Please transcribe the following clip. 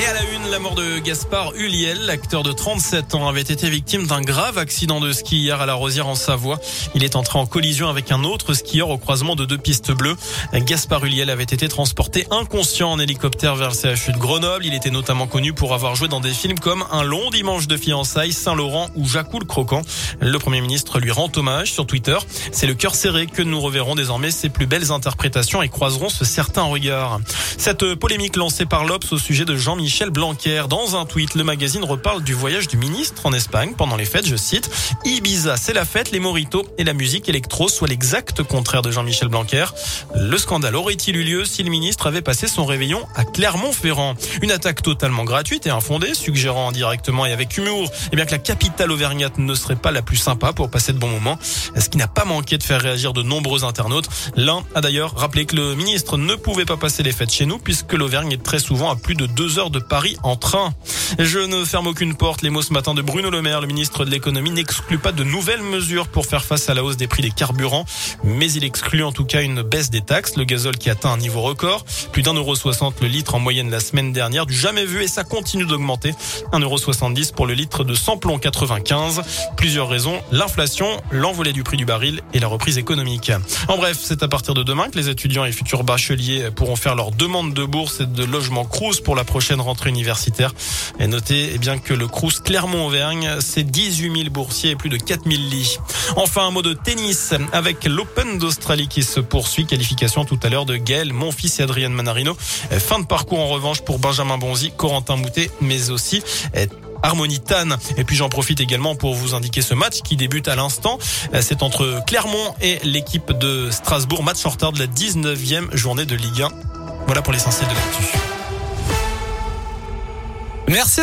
Et à la une, la mort de Gaspard Huliel, l'acteur de 37 ans, avait été victime d'un grave accident de ski hier à la Rosière en Savoie. Il est entré en collision avec un autre skieur au croisement de deux pistes bleues. Gaspard Huliel avait été transporté inconscient en hélicoptère vers le CHU de Grenoble. Il était notamment connu pour avoir joué dans des films comme Un long dimanche de fiançailles, Saint-Laurent ou Jacou le croquant. Le premier ministre lui rend hommage sur Twitter. C'est le cœur serré que nous reverrons désormais ses plus belles interprétations et croiserons ce certain regard. Cette polémique lancée par l'Obs au sujet de Jean-Michel Michel Blanquer. Dans un tweet, le magazine reparle du voyage du ministre en Espagne pendant les fêtes. Je cite, Ibiza, c'est la fête, les moritos et la musique électro, soit l'exact contraire de Jean-Michel Blanquer. Le scandale aurait-il eu lieu si le ministre avait passé son réveillon à Clermont-Ferrand? Une attaque totalement gratuite et infondée, suggérant indirectement et avec humour, eh bien que la capitale auvergnate ne serait pas la plus sympa pour passer de bons moments. Ce qui n'a pas manqué de faire réagir de nombreux internautes. L'un a d'ailleurs rappelé que le ministre ne pouvait pas passer les fêtes chez nous puisque l'Auvergne est très souvent à plus de deux heures de Paris en train. Je ne ferme aucune porte. Les mots ce matin de Bruno Le Maire, le ministre de l'économie, n'exclut pas de nouvelles mesures pour faire face à la hausse des prix des carburants, mais il exclut en tout cas une baisse des taxes. Le gazole qui atteint un niveau record, plus d'un euro soixante le litre en moyenne la semaine dernière, du jamais vu et ça continue d'augmenter. Un euro soixante-dix pour le litre de samplon 95. Plusieurs raisons, l'inflation, l'envolée du prix du baril et la reprise économique. En bref, c'est à partir de demain que les étudiants et futurs bacheliers pourront faire leur demande de bourse et de logement Crous pour la prochaine rentrée universitaire. Et notez eh bien que le Crous Clermont-Auvergne, c'est 18 000 boursiers et plus de 4 000 lits. Enfin, un mot de tennis avec l'Open d'Australie qui se poursuit. Qualification tout à l'heure de Gaël, mon fils et Adrien Manarino. Fin de parcours en revanche pour Benjamin Bonzi, Corentin Moutet, mais aussi eh, Harmonie Tan. Et puis j'en profite également pour vous indiquer ce match qui débute à l'instant. C'est entre Clermont et l'équipe de Strasbourg. Match en retard de la 19e journée de Ligue 1. Voilà pour l'essentiel de l'actu. Merci.